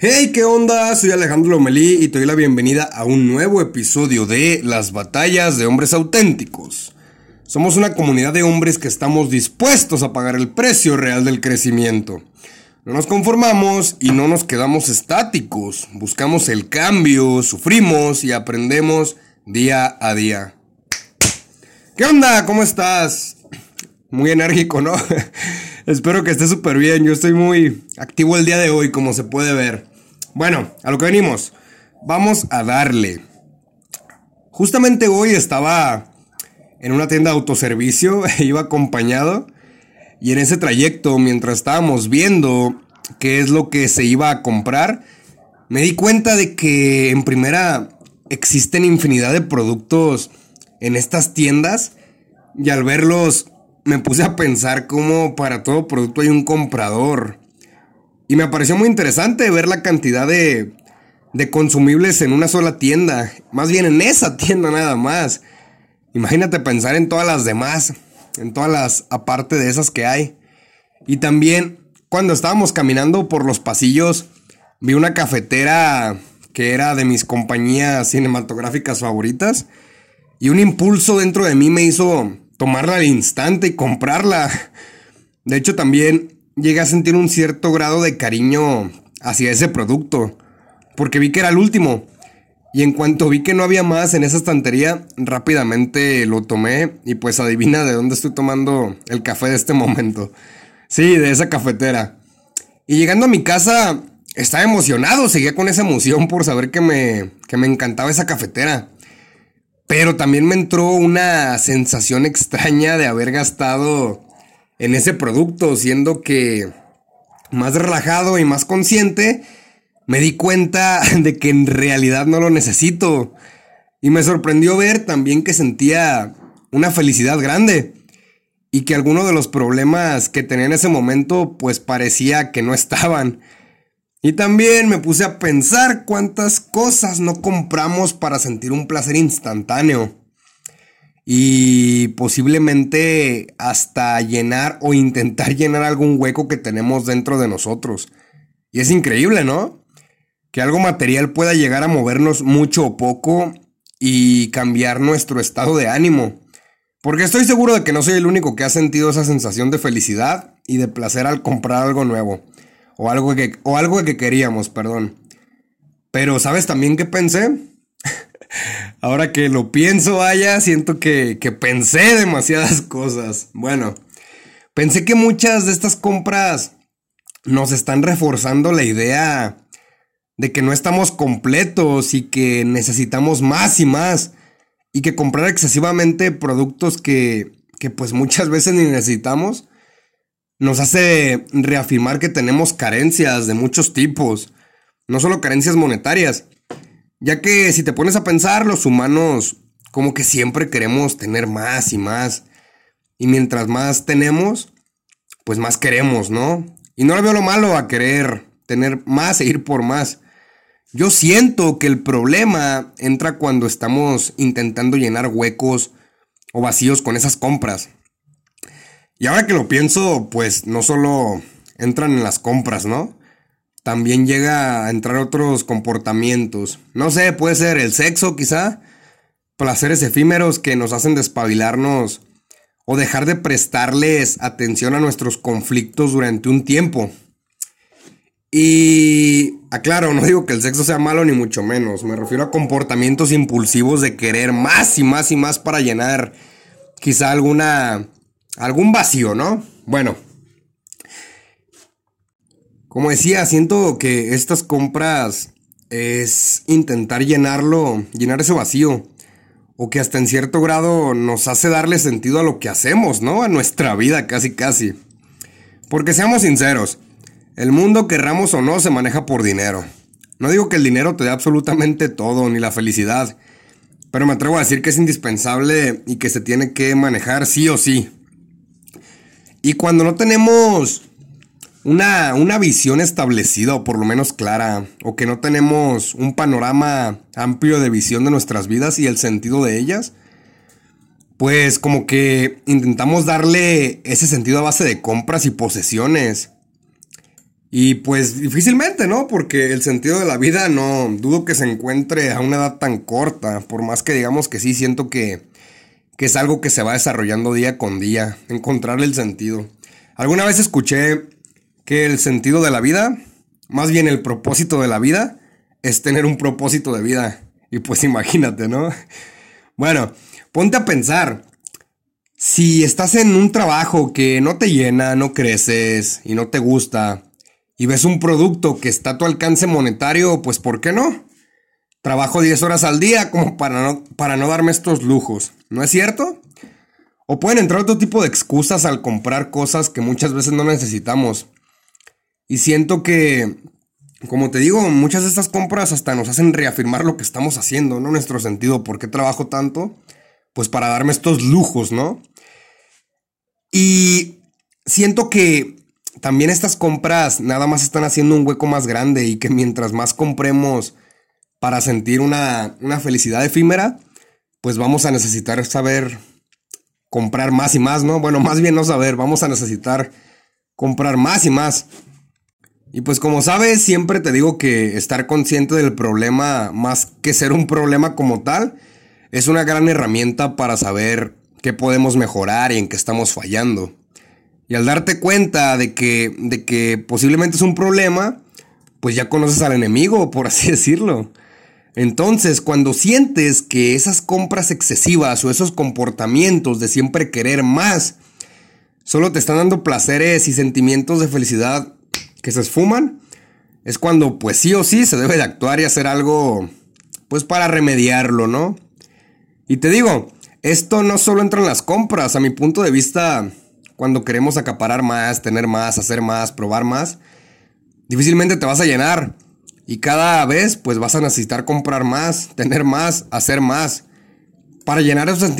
Hey, ¿qué onda? Soy Alejandro Lomelí y te doy la bienvenida a un nuevo episodio de Las Batallas de Hombres Auténticos. Somos una comunidad de hombres que estamos dispuestos a pagar el precio real del crecimiento. No nos conformamos y no nos quedamos estáticos. Buscamos el cambio, sufrimos y aprendemos día a día. ¿Qué onda? ¿Cómo estás? Muy enérgico, ¿no? Espero que estés súper bien. Yo estoy muy activo el día de hoy, como se puede ver. Bueno, a lo que venimos. Vamos a darle. Justamente hoy estaba en una tienda de autoservicio, iba acompañado. Y en ese trayecto, mientras estábamos viendo qué es lo que se iba a comprar, me di cuenta de que en primera existen infinidad de productos en estas tiendas. Y al verlos me puse a pensar cómo para todo producto hay un comprador. Y me pareció muy interesante ver la cantidad de, de consumibles en una sola tienda. Más bien en esa tienda nada más. Imagínate pensar en todas las demás. En todas las aparte de esas que hay. Y también cuando estábamos caminando por los pasillos vi una cafetera que era de mis compañías cinematográficas favoritas. Y un impulso dentro de mí me hizo tomarla al instante y comprarla. De hecho, también llegué a sentir un cierto grado de cariño hacia ese producto, porque vi que era el último. Y en cuanto vi que no había más en esa estantería, rápidamente lo tomé y pues adivina de dónde estoy tomando el café de este momento. Sí, de esa cafetera. Y llegando a mi casa, estaba emocionado, seguía con esa emoción por saber que me, que me encantaba esa cafetera. Pero también me entró una sensación extraña de haber gastado en ese producto, siendo que más relajado y más consciente, me di cuenta de que en realidad no lo necesito. Y me sorprendió ver también que sentía una felicidad grande. Y que algunos de los problemas que tenía en ese momento pues parecía que no estaban. Y también me puse a pensar cuántas cosas no compramos para sentir un placer instantáneo. Y posiblemente hasta llenar o intentar llenar algún hueco que tenemos dentro de nosotros. Y es increíble, ¿no? Que algo material pueda llegar a movernos mucho o poco y cambiar nuestro estado de ánimo. Porque estoy seguro de que no soy el único que ha sentido esa sensación de felicidad y de placer al comprar algo nuevo. O algo que, o algo que queríamos, perdón. Pero, ¿sabes también qué pensé? Ahora que lo pienso, vaya, siento que, que pensé demasiadas cosas. Bueno, pensé que muchas de estas compras nos están reforzando la idea de que no estamos completos y que necesitamos más y más. Y que comprar excesivamente productos que, que pues muchas veces ni necesitamos nos hace reafirmar que tenemos carencias de muchos tipos, no solo carencias monetarias, ya que si te pones a pensar, los humanos como que siempre queremos tener más y más, y mientras más tenemos, pues más queremos, ¿no? Y no le veo lo malo a querer tener más e ir por más. Yo siento que el problema entra cuando estamos intentando llenar huecos o vacíos con esas compras. Y ahora que lo pienso, pues no solo entran en las compras, ¿no? También llega a entrar otros comportamientos. No sé, puede ser el sexo quizá, placeres efímeros que nos hacen despabilarnos o dejar de prestarles atención a nuestros conflictos durante un tiempo. Y aclaro, no digo que el sexo sea malo ni mucho menos, me refiero a comportamientos impulsivos de querer más y más y más para llenar quizá alguna algún vacío, ¿no? Bueno. Como decía, siento que estas compras es intentar llenarlo, llenar ese vacío. O que hasta en cierto grado nos hace darle sentido a lo que hacemos, ¿no? A nuestra vida casi casi. Porque seamos sinceros, el mundo, querramos o no, se maneja por dinero. No digo que el dinero te dé absolutamente todo, ni la felicidad. Pero me atrevo a decir que es indispensable y que se tiene que manejar sí o sí. Y cuando no tenemos una, una, visión establecida o por lo menos clara, o que no tenemos un panorama amplio de visión de nuestras vidas y el sentido de ellas, pues como que intentamos darle ese sentido a base de compras y posesiones. Y pues difícilmente, ¿no? Porque el sentido de la vida no dudo que se encuentre a una edad tan corta, por más que digamos que sí, siento que, que es algo que se va desarrollando día con día, encontrarle el sentido. Alguna vez escuché que el sentido de la vida, más bien el propósito de la vida, es tener un propósito de vida. Y pues imagínate, ¿no? Bueno, ponte a pensar. Si estás en un trabajo que no te llena, no creces y no te gusta, y ves un producto que está a tu alcance monetario, pues ¿por qué no? Trabajo 10 horas al día como para no, para no darme estos lujos, ¿no es cierto? O pueden entrar otro tipo de excusas al comprar cosas que muchas veces no necesitamos. Y siento que, como te digo, muchas de estas compras hasta nos hacen reafirmar lo que estamos haciendo, ¿no? Nuestro sentido, ¿por qué trabajo tanto? Pues para darme estos lujos, ¿no? Y siento que también estas compras nada más están haciendo un hueco más grande y que mientras más compremos para sentir una, felicidad efímera, pues vamos a necesitar saber comprar más y más, ¿no? Bueno, más bien no saber, vamos a necesitar comprar más y más. Y pues como sabes, siempre te digo que estar consciente del problema, más que ser un problema como tal, es una gran herramienta para saber qué podemos mejorar y en qué estamos fallando. Y al darte cuenta de que, de que posiblemente es un problema, pues ya conoces al enemigo, por así decirlo. Entonces, cuando sientes que esas compras excesivas o esos comportamientos de siempre querer más, solo te están dando placeres y sentimientos de felicidad que se esfuman, es cuando pues sí o sí se debe de actuar y hacer algo pues para remediarlo, ¿no? Y te digo, esto no solo entra en las compras, a mi punto de vista cuando queremos acaparar más, tener más, hacer más, probar más, difícilmente te vas a llenar. Y cada vez pues vas a necesitar comprar más, tener más, hacer más. Para llenar esos,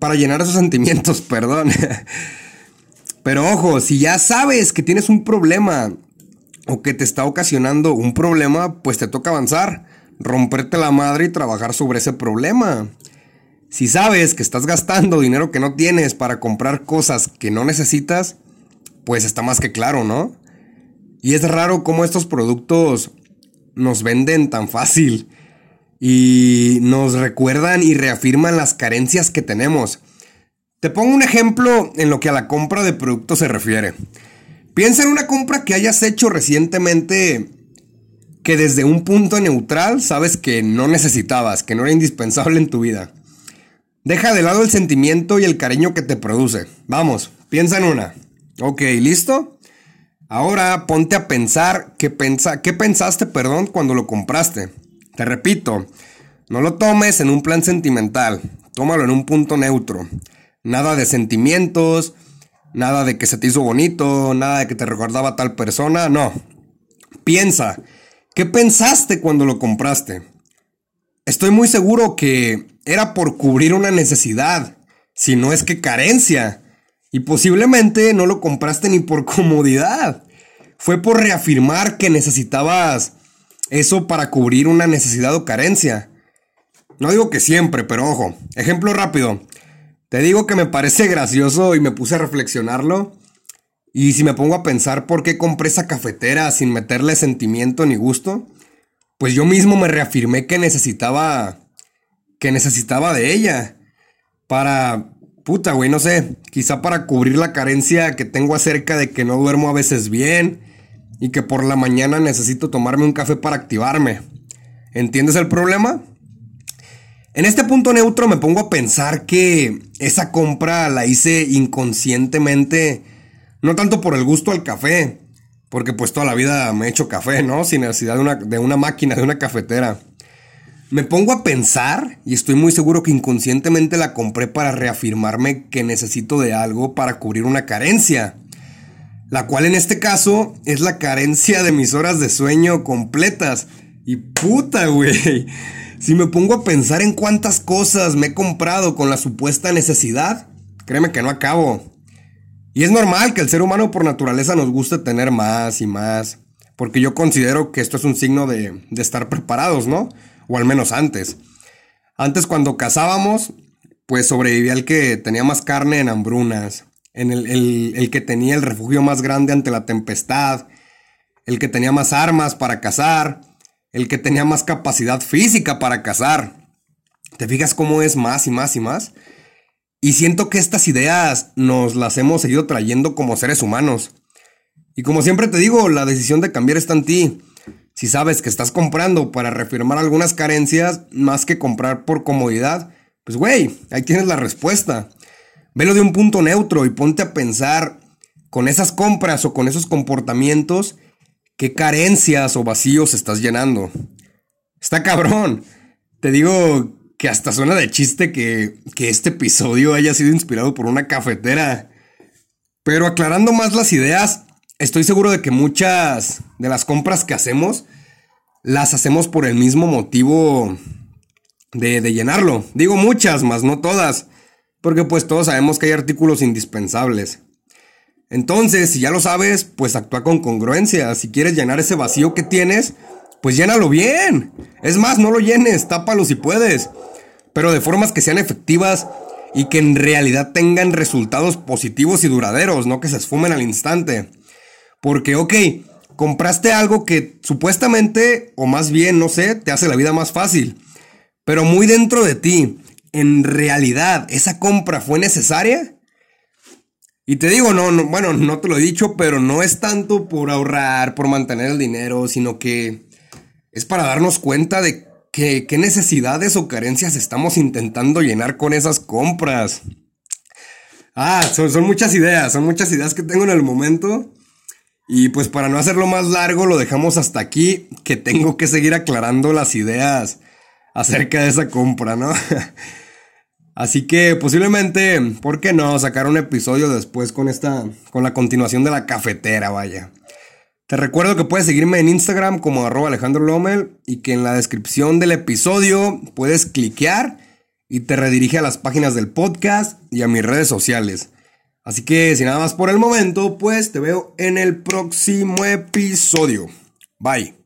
para llenar esos sentimientos, perdón. Pero ojo, si ya sabes que tienes un problema o que te está ocasionando un problema, pues te toca avanzar, romperte la madre y trabajar sobre ese problema. Si sabes que estás gastando dinero que no tienes para comprar cosas que no necesitas, pues está más que claro, ¿no? Y es raro cómo estos productos nos venden tan fácil y nos recuerdan y reafirman las carencias que tenemos. Te pongo un ejemplo en lo que a la compra de productos se refiere. Piensa en una compra que hayas hecho recientemente que desde un punto neutral sabes que no necesitabas, que no era indispensable en tu vida. Deja de lado el sentimiento y el cariño que te produce. Vamos, piensa en una. Ok, ¿listo? Ahora ponte a pensar qué, pensa, qué pensaste, perdón, cuando lo compraste. Te repito, no lo tomes en un plan sentimental, tómalo en un punto neutro. Nada de sentimientos, nada de que se te hizo bonito, nada de que te recordaba a tal persona, no. Piensa, ¿qué pensaste cuando lo compraste? Estoy muy seguro que era por cubrir una necesidad, si no es que carencia. Y posiblemente no lo compraste ni por comodidad. Fue por reafirmar que necesitabas eso para cubrir una necesidad o carencia. No digo que siempre, pero ojo. Ejemplo rápido. Te digo que me parece gracioso y me puse a reflexionarlo. Y si me pongo a pensar por qué compré esa cafetera sin meterle sentimiento ni gusto, pues yo mismo me reafirmé que necesitaba, que necesitaba de ella. Para, puta, güey, no sé, quizá para cubrir la carencia que tengo acerca de que no duermo a veces bien y que por la mañana necesito tomarme un café para activarme. ¿Entiendes el problema? En este punto neutro me pongo a pensar que esa compra la hice inconscientemente, no tanto por el gusto al café, porque pues toda la vida me he hecho café, ¿no? Sin necesidad de una, de una máquina, de una cafetera. Me pongo a pensar y estoy muy seguro que inconscientemente la compré para reafirmarme que necesito de algo para cubrir una carencia. La cual en este caso es la carencia de mis horas de sueño completas. Y puta, güey. Si me pongo a pensar en cuántas cosas me he comprado con la supuesta necesidad, créeme que no acabo. Y es normal que el ser humano por naturaleza nos guste tener más y más, porque yo considero que esto es un signo de, estar preparados, ¿no? O al menos antes. Antes cuando cazábamos, pues sobrevivía el que tenía más carne en hambrunas, en el, el, que tenía el refugio más grande ante la tempestad, el que tenía más armas para cazar, el que tenía más capacidad física para cazar. ¿Te fijas cómo es más y más y más? Y siento que estas ideas nos las hemos seguido trayendo como seres humanos. Y como siempre te digo, la decisión de cambiar está en ti. Si sabes que estás comprando para reafirmar algunas carencias más que comprar por comodidad, pues güey, ahí tienes la respuesta. Velo de un punto neutro y ponte a pensar con esas compras o con esos comportamientos qué carencias o vacíos estás llenando. Está cabrón. Te digo que hasta suena de chiste que, que este episodio haya sido inspirado por una cafetera. Pero aclarando más las ideas, estoy seguro de que muchas de las compras que hacemos las hacemos por el mismo motivo de, llenarlo. Digo muchas, más no todas, porque pues todos sabemos que hay artículos indispensables. Entonces, si ya lo sabes, pues actúa con congruencia. Si quieres llenar ese vacío que tienes, pues llénalo bien. Es más, no lo llenes, tápalo si puedes. Pero de formas que sean efectivas y que en realidad tengan resultados positivos y duraderos, no que se esfumen al instante. Porque, ok, compraste algo que supuestamente, o más bien, no sé, te hace la vida más fácil. Pero muy dentro de ti, ¿en realidad esa compra fue necesaria? Y te digo, no, no, bueno, no te lo he dicho, pero no es tanto por ahorrar, por mantener el dinero, sino que es para darnos cuenta de qué necesidades o carencias estamos intentando llenar con esas compras. Ah, son muchas ideas, son muchas ideas que tengo en el momento. Y pues para no hacerlo más largo, lo dejamos hasta aquí, que tengo que seguir aclarando las ideas acerca de esa compra, ¿no? Así que posiblemente, ¿por qué no? Sacar un episodio después con esta, con la continuación de la cafetera, vaya. Te recuerdo que puedes seguirme en Instagram como arroba Alejandro Lomel y que en la descripción del episodio puedes cliquear y te redirige a las páginas del podcast y a mis redes sociales. Así que sin nada más por el momento, pues te veo en el próximo episodio. Bye.